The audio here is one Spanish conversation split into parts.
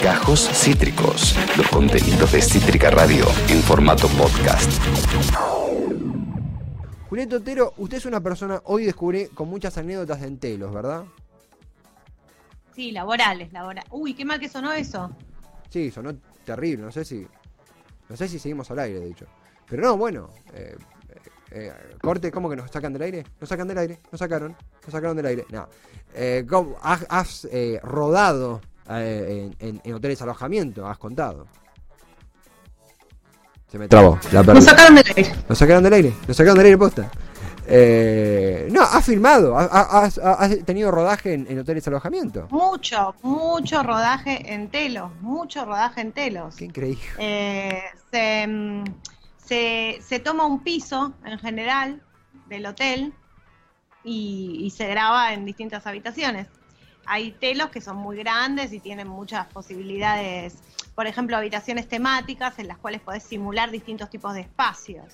Gajos Cítricos, los contenidos de Cítrica Radio en formato podcast. Julieta Otero, usted es una persona, hoy descubrí, con muchas anécdotas de entelos, ¿verdad? Sí, laborales, laborales. Uy, qué mal que sonó eso. Sí, sonó terrible, no sé si. No sé si seguimos al aire, de hecho. Pero no, bueno. Eh, eh, eh, corte, ¿cómo que nos sacan del aire? Nos sacan del aire, nos sacaron, nos sacaron del aire. No. Eh, ¿cómo? has has, eh, rodado eh, en, en- en hoteles alojamiento, has contado. Se me trabó. La. Nos sacaron del aire. Nos sacaron del aire, nos sacaron del aire posta. Eh, no, has filmado, has, has- has tenido rodaje en, en hoteles de alojamiento. Mucho, mucho rodaje en telos, mucho rodaje en telos. Qué increíble. Eh, se, se, se toma un piso en general del hotel y, y se graba en distintas habitaciones. Hay telos que son muy grandes y tienen muchas posibilidades, por ejemplo, habitaciones temáticas en las cuales podés simular distintos tipos de espacios.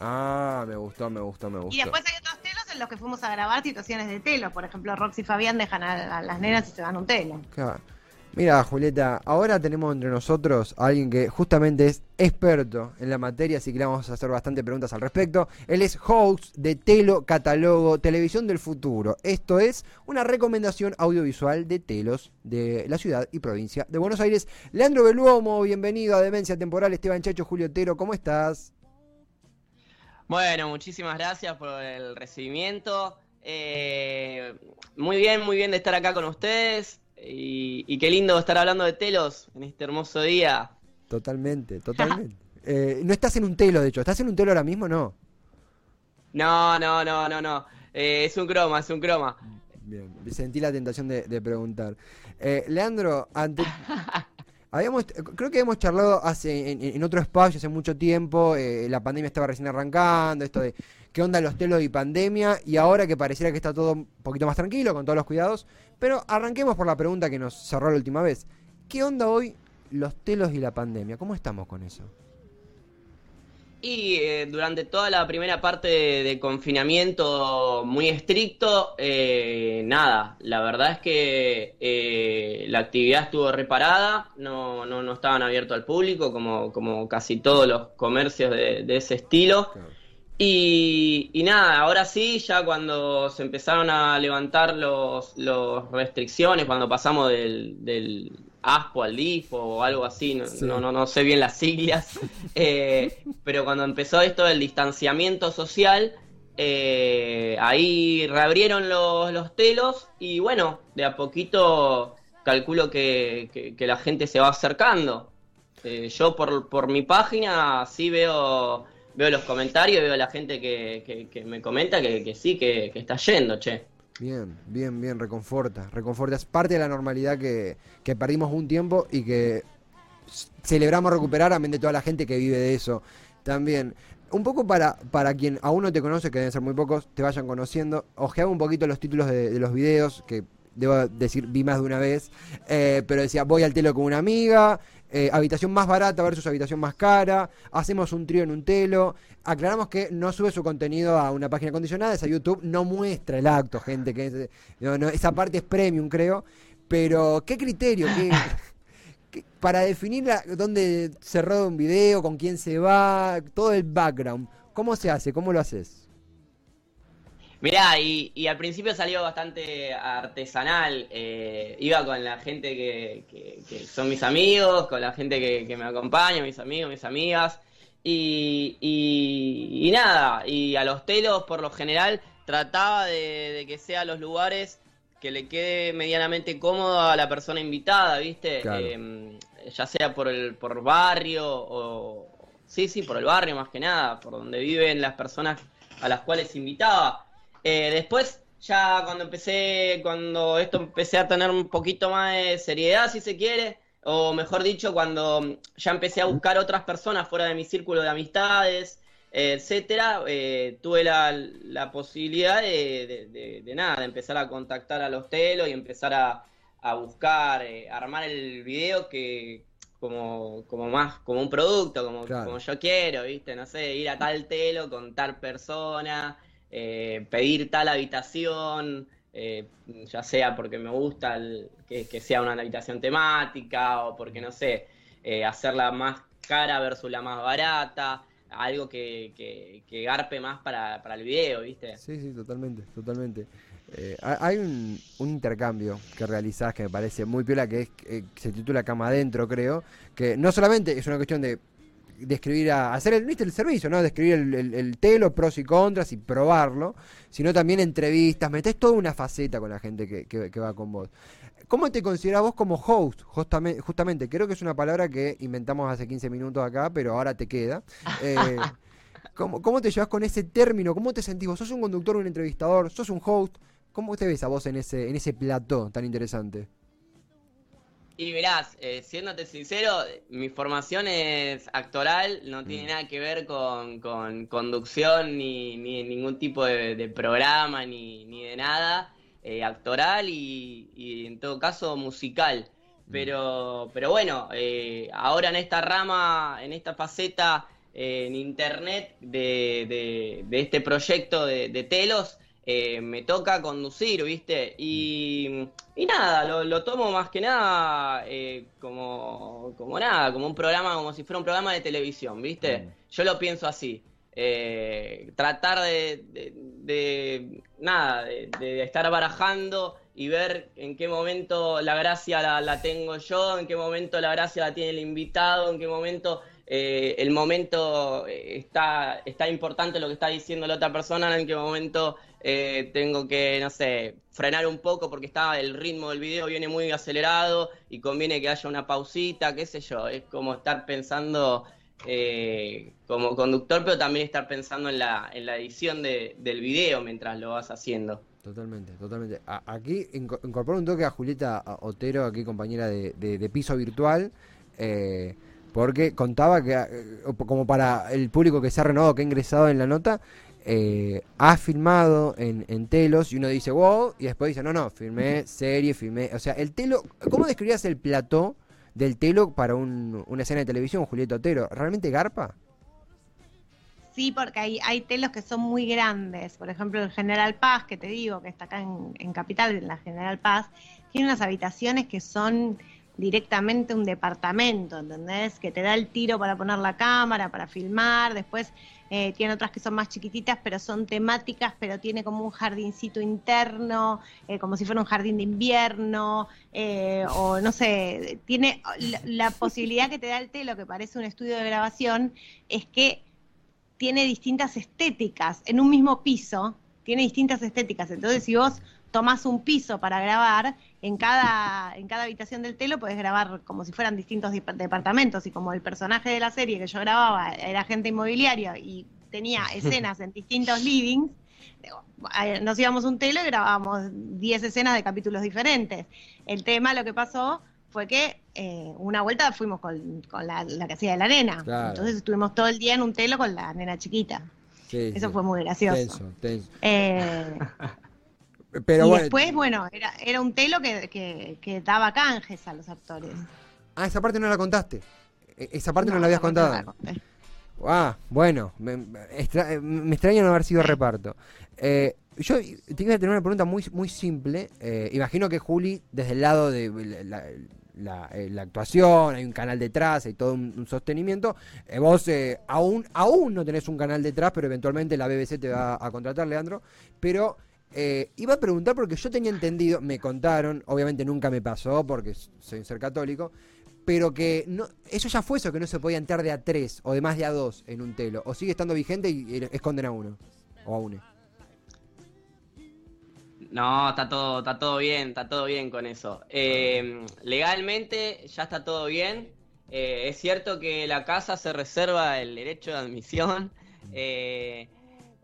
Ah, me gustó, me gustó, me gustó. Y después hay otros telos en los que fuimos a grabar situaciones de telo. Por ejemplo, Roxy y Fabián dejan a, a las nenas y se van a un telo. Claro. Mira, Julieta, ahora tenemos entre nosotros a alguien que justamente es experto en la materia, así que le vamos a hacer bastante preguntas al respecto. Él es host de Telo Catálogo Televisión del Futuro. Esto es una recomendación audiovisual de telos de la ciudad y provincia de Buenos Aires. Leandro Beluomo, bienvenido a Demencia Temporal. Esteban Chacho, Julio Otero, ¿cómo estás? Bueno, muchísimas gracias por el recibimiento. Eh, muy bien, muy bien de estar acá con ustedes. Y, y qué lindo estar hablando de telos en este hermoso día. Totalmente, totalmente. Eh, no estás en un telo, de hecho. ¿Estás en un telo ahora mismo? No. No, no, no, no, no. Eh, es un croma, es un croma. Bien, sentí la tentación de, de preguntar. Eh, Leandro, ante, habíamos, creo que hemos charlado hace, en, en otro espacio hace mucho tiempo, eh, la pandemia estaba recién arrancando, esto de qué onda los telos y pandemia, y ahora que pareciera que está todo un poquito más tranquilo, con todos los cuidados, pero arranquemos por la pregunta que nos cerró la última vez. ¿Qué onda hoy los telos y la pandemia? ¿Cómo estamos con eso? Y eh, durante toda la primera parte de, de confinamiento muy estricto, eh, nada, la verdad es que eh, la actividad estuvo reparada, no, no, no estaban abiertos al público como, como casi todos los comercios de, de ese estilo. Y, y nada, ahora sí, ya cuando se empezaron a levantar los, los restricciones, cuando pasamos del, del ASPO al DIFO o algo así, no, Sí. no, no, no sé bien las siglas, eh, pero cuando empezó esto del distanciamiento social, eh, ahí reabrieron los, los telos y bueno, de a poquito calculo que, que- que la gente se va acercando. Eh, yo por, por mi página sí veo, veo los comentarios, veo la gente que, que- me comenta que, que sí, que, está yendo, che. Bien, bien, bien, reconforta, reconforta. Es parte de la normalidad que, que perdimos un tiempo y que celebramos recuperar, amén de toda la gente que vive de eso también. Un poco para, para quien aún no te conoce, que deben ser muy pocos, te vayan conociendo, ojeaba un poquito los títulos de los videos, que debo decir, vi más de una vez, eh, pero decía, voy al telo con una amiga, eh, habitación más barata versus habitación más cara, hacemos un trío en un telo, aclaramos que no sube su contenido a una página acondicionada, esa YouTube no muestra el acto, gente, que esa parte es premium, creo, pero ¿qué criterio? ¿Qué, qué- para definir la- dónde se roda un video, con quién se va, todo el background, ¿cómo se hace? ¿Cómo lo haces? Mirá, y, y al principio salió bastante artesanal. eh, iba con la gente que, que- que son mis amigos, con la gente que, que me acompaña, mis amigos, mis amigas. Y, y- y nada, y a los telos por lo general trataba de, de que sean los lugares que le quede medianamente cómodo a la persona invitada, ¿viste? Claro. Em, ya sea por el por barrio o... Sí, sí, por el barrio más que nada, por donde viven las personas a las cuales invitaba. Eh, después, ya cuando empecé, cuando esto empecé a tener un poquito más de seriedad, si se quiere, o mejor dicho, cuando ya empecé a buscar otras personas fuera de mi círculo de amistades, etcétera, eh, tuve la, la posibilidad de, de- de- de nada, de empezar a contactar a los telos y empezar a, a buscar, eh, armar el video que como, como más, como un producto, como, Claro. como yo quiero, ¿viste? No sé, ir a tal telo con tal persona, eh, pedir tal habitación, eh, ya sea porque me gusta que, sea una habitación temática o porque, no sé, eh, hacerla más cara versus la más barata, algo que, garpe más para, el video, ¿viste? Sí, sí, totalmente, totalmente. Hay un, intercambio que realizás que me parece muy piola, que es se titula Cama Adentro, creo, que no solamente es una cuestión de describir a, hacer el, ¿viste? el servicio, ¿no? Describir el, el, telo, pros y contras y probarlo, sino también entrevistas, metés toda una faceta con la gente que, que, va con vos. ¿Cómo te considerás vos como host? Justamente, justamente, creo que es una palabra que inventamos hace 15 minutos acá, pero ahora te queda. Eh, ¿cómo, ¿Cómo te llevas con ese término? ¿Cómo te sentís vos? ¿Sos un conductor, un entrevistador? ¿Sos un host? ¿Cómo te ves a vos en ese, en ese plató tan interesante? Y verás, eh, siéndote sincero, mi formación es actoral, no tiene mm. nada que ver con, conducción ni, ni ningún tipo de, programa ni, ni, de nada, eh, actoral y, en todo caso musical. Mm. Pero, pero bueno, eh, ahora en esta rama, en esta faceta en internet de, de, este proyecto de, de Telos, eh, me toca conducir, ¿viste? Y, y nada, lo, tomo más que nada eh, como, como nada, como un programa, como si fuera un programa de televisión, ¿viste? Mm. Yo lo pienso así. Eh, tratar de, nada, de, estar barajando y ver en qué momento la gracia la, la, tengo yo, en qué momento la gracia la tiene el invitado, en qué momento el momento está, está importante lo que está diciendo la otra persona, en qué momento eh, tengo que, no sé, frenar un poco porque está el ritmo del video viene muy acelerado y conviene que haya una pausita, qué sé yo, es como estar pensando eh, como conductor, pero también estar pensando en la, en la edición de, del video mientras lo vas haciendo. Totalmente, totalmente. aquí incorporo un toque a Julieta Otero, aquí compañera de, piso virtual. Eh, porque contaba que, como para el público que se ha renovado, que ha ingresado en la nota, eh, ha filmado en, en, telos y uno dice wow y después dice no no filmé serie filmé o sea el telo cómo describías el plató del telo para una escena de televisión Julieta Otero realmente garpa sí porque hay, hay telos que son muy grandes. Por ejemplo el General Paz que te digo que está acá en, en Capital en la General Paz tiene unas habitaciones que son directamente un departamento, ¿entendés? Que te da el tiro para poner la cámara, para filmar, después eh, tiene otras que son más chiquititas, pero son temáticas, pero tiene como un jardincito interno, eh, como si fuera un jardín de invierno, eh, o no sé, tiene la, posibilidad que te da el telo, que parece un estudio de grabación, es que tiene distintas estéticas en un mismo piso, tiene distintas estéticas. Entonces, si vos tomás un piso para grabar, en cada, en cada habitación del telo podés grabar como si fueran distintos departamentos y como el personaje de la serie que yo grababa era agente inmobiliario y tenía escenas en distintos livings, nos íbamos un telo y grabábamos 10 escenas de capítulos diferentes. El tema, lo que pasó fue que eh, una vuelta fuimos con, la, la, que hacía de la nena. Entonces estuvimos todo el día en un telo con la nena chiquita. Eso fue muy gracioso. Eh, y después, bueno, era, era un telo que, que, daba canjes a los actores. Ah, esa parte no la contaste. E, esa parte no, la habías contado. ah, bueno, me, extraña no haber sido reparto. Eh, yo tengo que tener una pregunta muy, muy simple. Eh, imagino que Juli, desde el lado de la, eh, actuación, hay un canal detrás, hay todo un, sostenimiento. vos aún, aún no tenés un canal detrás, pero eventualmente la BBC te va a contratar, Leandro. Pero eh, iba a preguntar porque yo tenía entendido, me contaron, obviamente nunca me pasó porque soy un ser católico, pero que no, eso ya fue eso, que no se podía entrar de a tres o de más de a dos en un telo. O sigue estando vigente y esconden a uno o a uno. No, está todo, está todo bien, está todo bien con eso. Eh, legalmente ya está todo bien. Eh, es cierto que la casa se reserva el derecho de admisión. Eh,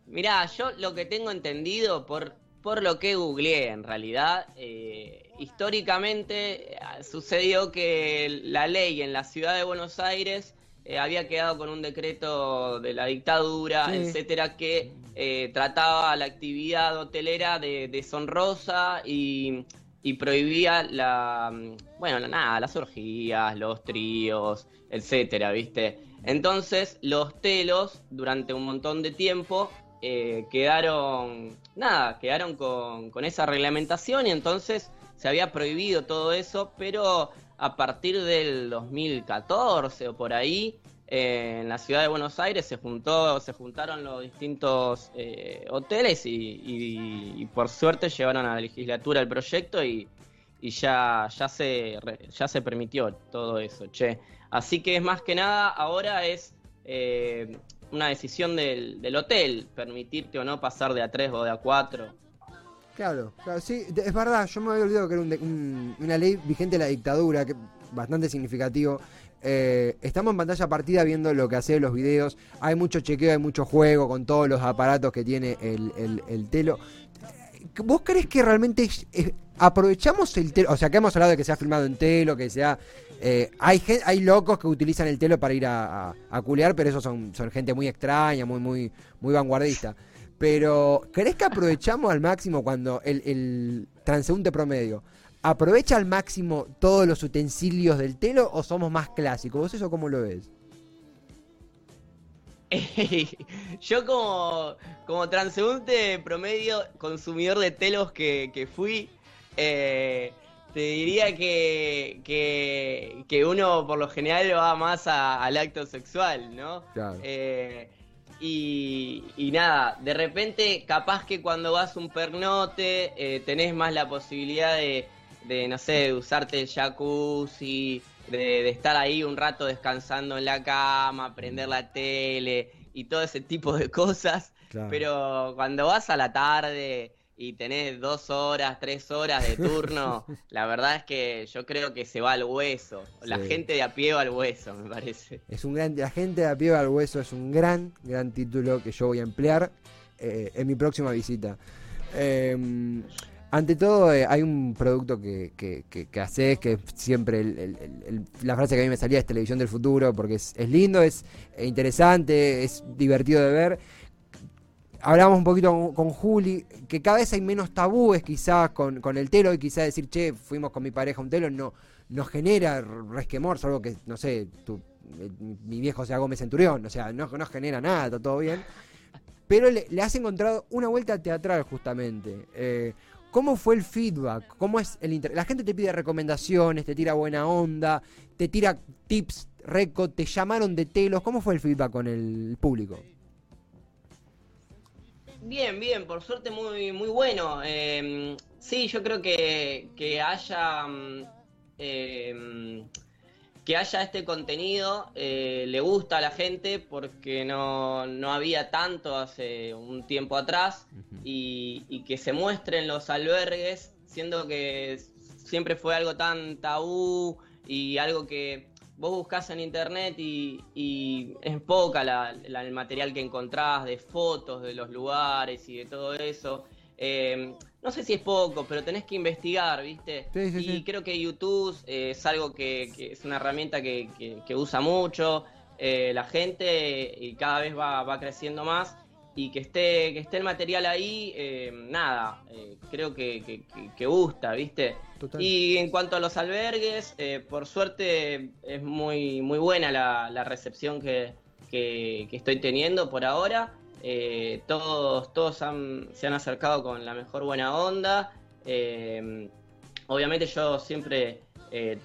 Mirá, yo lo que tengo entendido por, por lo que googleé en realidad, eh, históricamente eh, sucedió que la ley en la ciudad de Buenos Aires eh, había quedado con un decreto de la dictadura, etcétera, que trataba la actividad hotelera de deshonrosa y, y prohibía la, bueno, nada, las orgías, los tríos, etcétera, ¿viste? Entonces, los telos, durante un montón de tiempo, eh, quedaron, nada, quedaron con, esa reglamentación y entonces se había prohibido todo eso, pero a partir del 2014 o por ahí, eh, en la ciudad de Buenos Aires se juntó, se juntaron los distintos eh, hoteles y, por suerte llevaron a la legislatura el proyecto y, ya, ya se ya se permitió todo eso, che. Así que es más que nada, ahora es una decisión del, del hotel, permitirte o no pasar de a 3 o de a 4. Claro, claro, sí, es verdad, yo me había olvidado que era una ley vigente de la dictadura, que bastante significativo. Eh, estamos en pantalla partida viendo lo que hace los videos, hay mucho chequeo, hay mucho juego con todos los aparatos que tiene el, el- el telo. ¿Vos crees que realmente es- aprovechamos el telo? O sea, que hemos hablado de que se ha filmado en telo, que sea... eh, hay, hay locos que utilizan el telo para ir a, a- a culear, pero esos son, son gente muy extraña, muy, muy, muy vanguardista. Pero, ¿crees que aprovechamos al máximo cuando el, el transeúnte promedio aprovecha al máximo todos los utensilios del telo o somos más clásicos? ¿Vos eso cómo lo ves? Yo como, como transeúnte promedio, consumidor de telos que, que fui, eh, te diría que, que, que uno por lo general va más a- al acto sexual, ¿no? Claro. Eh, y, y nada, de repente capaz que cuando vas un pernote eh, tenés más la posibilidad de, de, no sé, de usarte el jacuzzi, de, de estar ahí un rato descansando en la cama, prender la tele y todo ese tipo de cosas. Claro. Pero cuando vas a la tarde y tenés dos horas, tres horas de turno, la verdad es que yo creo que se va al hueso. La Sí. gente de a pie va al hueso, me parece. Es un gran, la gente de a pie al hueso es un gran, gran título que yo voy a emplear eh, en mi próxima visita. Eh, ante todo, eh, hay un producto que, que, que, que haces, que siempre el- el- el- el- la frase que a mí me salía es televisión del futuro, porque es, es lindo, es interesante, es divertido de ver. Hablamos un poquito con, Juli, que cada vez hay menos tabúes quizás con, con el telo y quizás decir, che, fuimos con mi pareja un telo, no, no genera resquemor, salvo que, no sé, tu, eh, mi viejo sea Gómez Centurión, o sea, no, no genera nada, está todo bien. Pero le, has encontrado una vuelta teatral justamente. Eh, ¿Cómo fue el feedback? ¿Cómo es el La gente te pide recomendaciones, te tira buena onda, te tira tips, reco, te llamaron de telos. ¿Cómo fue el feedback con el público? Bien, bien, por suerte muy, muy bueno. Eh, sí, yo creo que, que haya mm, eh, que haya este contenido eh, le gusta a la gente porque no, no había tanto hace un tiempo atrás y, y que se muestren los albergues, siendo que siempre fue algo tan tabú y algo que vos buscas en internet y, y es poca la- la- el material que encontrás de fotos de los lugares y de todo eso. Eh, no sé si es poco, pero tenés que investigar, ¿viste? Sí, sí, y sí. creo que YouTube eh, es algo que, que es una herramienta que, que- que usa mucho eh, la gente y cada vez va, va creciendo más. Y que esté, que esté el material ahí, eh, nada, eh, creo que, que- gusta, ¿viste? Total. Y en cuanto a los albergues, eh, por suerte es muy, muy buena la, la recepción que, que- estoy teniendo por ahora. Todos todos han- se han acercado con la mejor buena onda. Obviamente yo siempre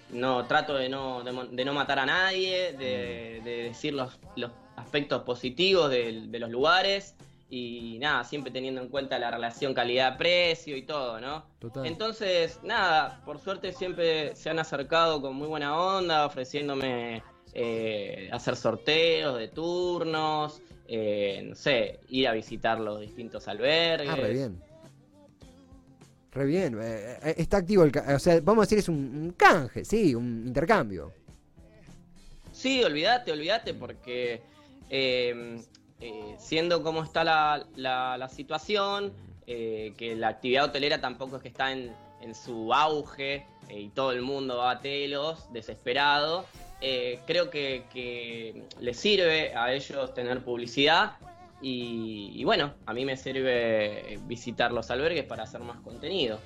no trato de no, de, no matar a nadie, de, de decir los, los aspectos positivos de, los lugares y nada, siempre teniendo en cuenta la relación calidad-precio y todo, ¿no? Total. Entonces, nada, por suerte siempre se han acercado con muy buena onda, ofreciéndome eh, hacer sorteos de turnos, eh, no sé, ir a visitar los distintos albergues. Ah, re bien. Re bien. eh, está activo el... O sea, vamos a decir es un, un canje, sí, un intercambio. Sí, olvídate, olvídate, porque eh, eh, siendo como está la, la- situación, eh, que la actividad hotelera tampoco es que está en, en su auge eh, y todo el mundo va a telos desesperado, creo que, que les sirve a ellos tener publicidad y, bueno, a mí me sirve visitar los albergues para hacer más contenido.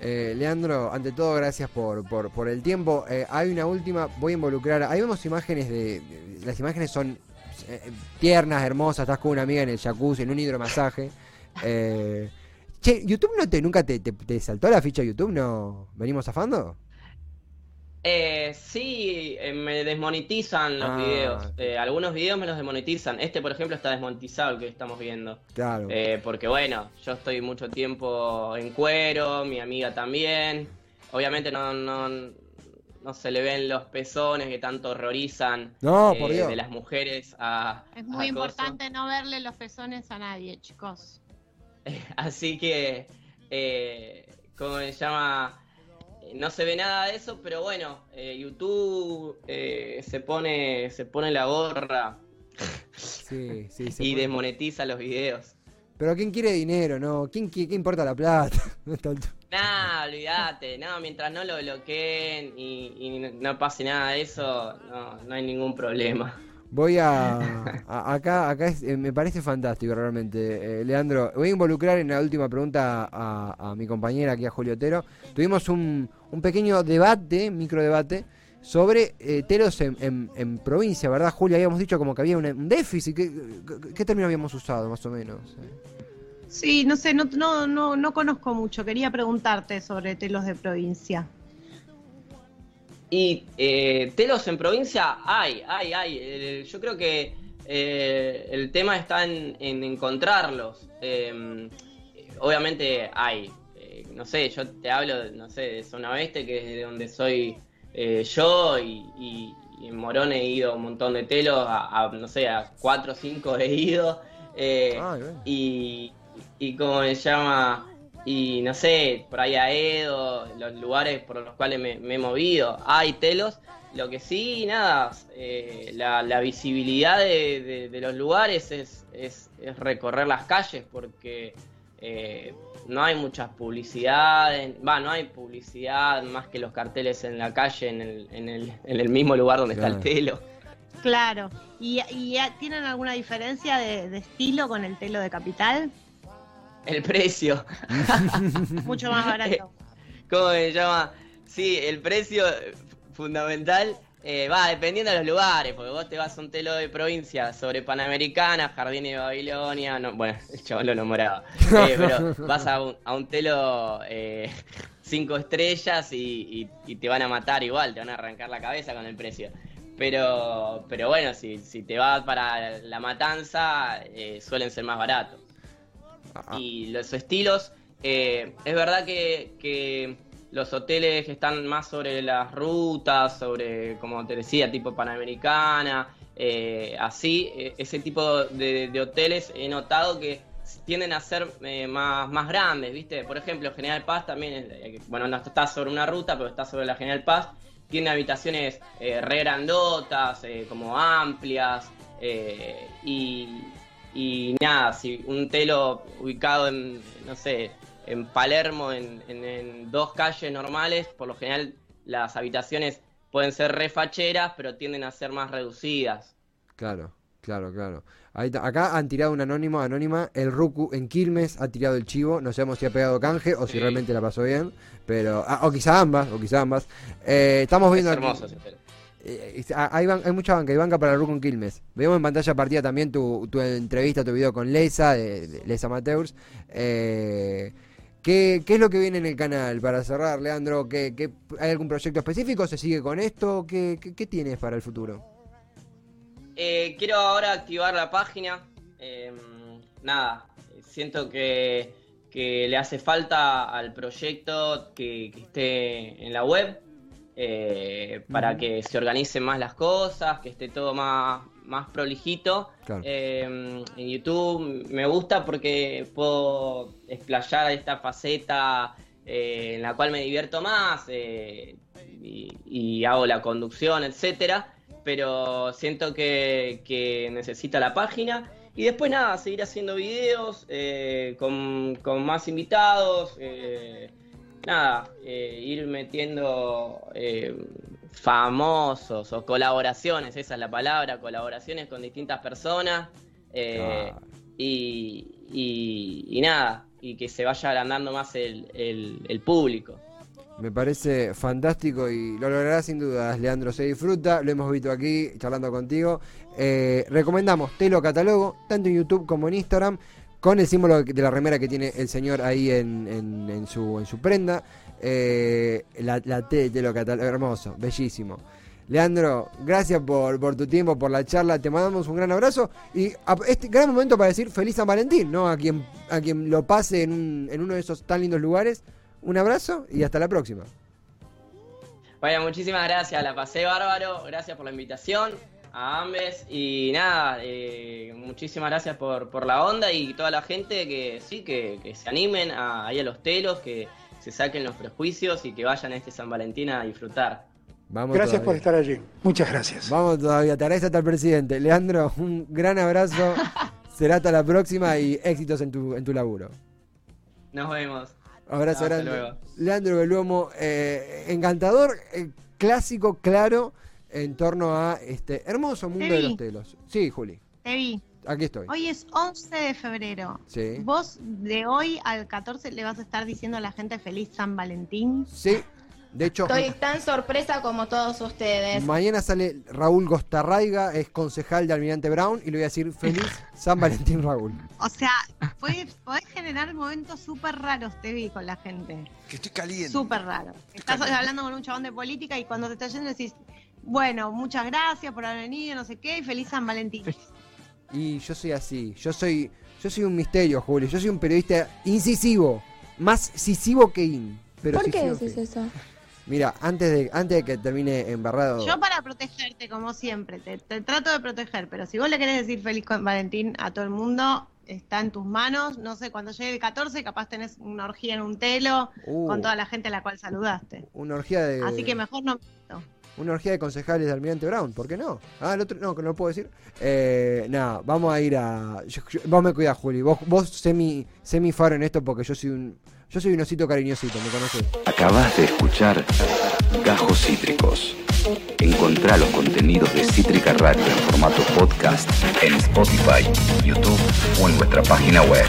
Leandro, ante todo, gracias por, por, el tiempo. Hay una última, voy a involucrar. Ahí vemos imágenes de- Las imágenes son eh, tiernas, hermosas, estás con una amiga en el jacuzzi, en un hidromasaje. Eh, che, ¿YouTube no te, nunca te, te- te saltó la ficha de YouTube? ¿No venimos zafando? Eh, sí, eh, me desmonetizan los Ah, videos. Eh, algunos videos me los desmonetizan. Este, por ejemplo, está desmonetizado el que estamos viendo. Claro. Eh, porque bueno, yo estoy mucho tiempo en cuero, mi amiga también. Obviamente no, no, no se le ven los pezones que tanto horrorizan No, eh, por Dios. de las mujeres a Es muy importante no verle los pezones a nadie, chicos. Así que, eh, ¿cómo se llama? Eh, No se ve nada de eso, pero bueno, eh, YouTube eh, se pone se pone la gorra Sí, sí, se y puede. desmonetiza los videos. Pero ¿quién quiere dinero? No, ¿quién, qui- qué importa la plata? No es tanto. Nah, olvídate, no, mientras no lo bloqueen y, y no pase nada de eso, no, no hay ningún problema. Voy a, a- acá, acá es- eh, me parece fantástico realmente, Eh, Leandro. Voy a involucrar en la última pregunta a, a mi compañera aquí a Julio Otero. Tuvimos un, un pequeño debate, micro debate, sobre eh, telos en, en- en provincia, ¿verdad, Julio? Habíamos dicho como que había un déficit. ¿Qué, qué, qué término habíamos usado, más o menos? Sí, no sé, no, no, no, no conozco mucho. Quería preguntarte sobre telos de provincia. Y eh, telos en provincia hay, hay, hay. El- yo creo que eh, el tema está en, en encontrarlos. Eh, obviamente hay. Eh, no sé, yo te hablo, no sé, de Zona Oeste, que es de donde soy eh, yo, y, y- Morón he ido un montón de telos, a, a, no sé, a cuatro o cinco he ido. eh, bueno. y, y cómo se llama y no sé por ahí a Edo los lugares por los cuales me, me he movido hay telos lo que sí nada eh, la, la visibilidad de, de- de los lugares es, es, es recorrer las calles porque eh, no hay muchas publicidades va no hay publicidad más que los carteles en la calle en el, en el, en el mismo lugar donde está el telo Claro. ¿Y, y tienen alguna diferencia de, de estilo con el telo de capital? el precio Mucho más barato. ¿Cómo se llama? Sí, el precio fundamental eh, va dependiendo de los lugares, porque vos te vas a un telo de provincia sobre Panamericana, Jardines de Babilonia, no, bueno, el chabón lo nombraba, Eh, pero vas a un, a un telo eh, cinco estrellas y, y- y te van a matar igual, te van a arrancar la cabeza con el precio. Pero, pero bueno, si, si te vas para la matanza, eh, suelen ser más baratos Ah, y los estilos. eh, es verdad que, que los hoteles que están más sobre las rutas, sobre, como te decía, tipo Panamericana, eh, así, eh, ese tipo de, hoteles he notado que tienden a ser eh, más, más grandes, ¿viste? Por ejemplo, General Paz también, eh, bueno, no está sobre una ruta, pero está sobre la General Paz, tiene habitaciones eh, re grandotas, como amplias, y, y nada, si un telo ubicado en, no sé, en Palermo, en, en- en dos calles normales, por lo general las habitaciones pueden ser refacheras, pero tienden a ser más reducidas. Claro, claro, claro. Ahí. Acá han tirado un anónimo, anónima. El Ruku en Quilmes ha tirado el chivo. No sabemos si ha pegado canje o si Sí. realmente la pasó bien. Pero, ah, o quizá ambas, o quizá ambas. Eh, estamos Es viendo aquí- hermoso. Eh, es- ah, hay, mucha banca, hay banca para el Ruku en Quilmes. Vemos en pantalla partida también tu, tu entrevista, tu video con Lesa, de, de Lesa Amateurs. Eh, ¿qué, qué es lo que viene en el canal? Para cerrar, Leandro, ¿qué, qué- ¿hay algún proyecto específico? ¿Se sigue con esto? ¿Qué, qué, tienes para el futuro? Eh, quiero ahora activar la página. Eh, nada, siento que, que le hace falta al proyecto que, que esté en la web eh, para que se organicen más las cosas, que esté todo más, más prolijito. Claro. Eh, en YouTube me gusta porque puedo explayar esta faceta eh, en la cual me divierto más eh, y, y hago la conducción, etcétera. Pero siento que, que necesita la página. Y después nada, seguir haciendo videos eh, con, con más invitados. eh, nada, eh, ir metiendo famosos o colaboraciones, esa es la palabra, colaboraciones con distintas personas. eh, y, y- y nada, y que se vaya agrandando más el, el- el público. Me parece fantástico y lo lograrás sin dudas, Leandro. Se disfruta, lo hemos visto aquí charlando contigo. Eh, recomendamos Telo Catálogo, tanto en YouTube como en Instagram, con el símbolo de la remera que tiene el señor ahí en, su, en su prenda. Eh, la, T de Catálogo, hermoso, bellísimo. Leandro, gracias por, tu tiempo, por la charla. Te mandamos un gran abrazo y este gran momento para decir feliz San Valentín, ¿no? A quien, a quien lo pase en, un- uno de esos tan lindos lugares. Un abrazo y hasta la próxima. Bueno, muchísimas gracias, la pasé bárbaro, gracias por la invitación a ambes y nada, eh, muchísimas gracias por, por la onda y toda la gente que sí, que, que se animen a, ahí a los telos, que se saquen los prejuicios y que vayan a este San Valentín a disfrutar. Vamos Gracias por estar allí. Muchas gracias. Vamos todavía, te agradece hasta el presidente. Leandro, un gran abrazo. Será hasta la próxima y éxitos en tu, en tu laburo. Nos vemos. Abrazo grande. Leandro Beluomo, eh, encantador, eh, clásico, claro, en torno a este hermoso mundo de los telos. Sí, Juli, Te vi. aquí estoy. Hoy es 11 de febrero. Sí. Vos de hoy al 14 le vas a estar diciendo a la gente feliz San Valentín. Sí, de hecho, Estoy tan sorpresa como todos ustedes. mañana sale Raúl Gostarraiga, es concejal de Almirante Brown, y le voy a decir feliz San Valentín, Raúl. O sea, podés, podés generar momentos súper raros, te vi con la gente. Que estoy caliente. Súper raro. Estás caliente. hablando con un chabón de política y cuando te está yendo decís, bueno, muchas gracias por haber venido, no sé qué, y feliz San Valentín. Y yo soy así, yo soy, yo soy un misterio, Julio, yo soy un periodista incisivo, más cisivo que in. Pero ¿Por qué decís eso? Mira, antes de, antes de que termine embarrado. Yo para protegerte, como siempre, te, te trato de proteger, pero si vos le querés decir feliz San Valentín a todo el mundo, está en tus manos. No sé, cuando llegue el 14, capaz tenés una orgía en un telo Uh, con toda la gente a la cual saludaste. Una orgía de. Así que mejor no. no. Una orgía de concejales de Almirante Brown, ¿por qué no? Ah, el otro, no, que no lo puedo decir. Eh, nada, vamos a ir a. yo- yo- vos me cuidás, Juli. Vos, vos sé mi, faro en esto porque yo soy un. Yo soy un osito cariñosito, ¿me conoces? Acabas de escuchar Gajos Cítricos. Encontrá los contenidos de Cítrica Radio en formato podcast en Spotify, YouTube o en nuestra página web.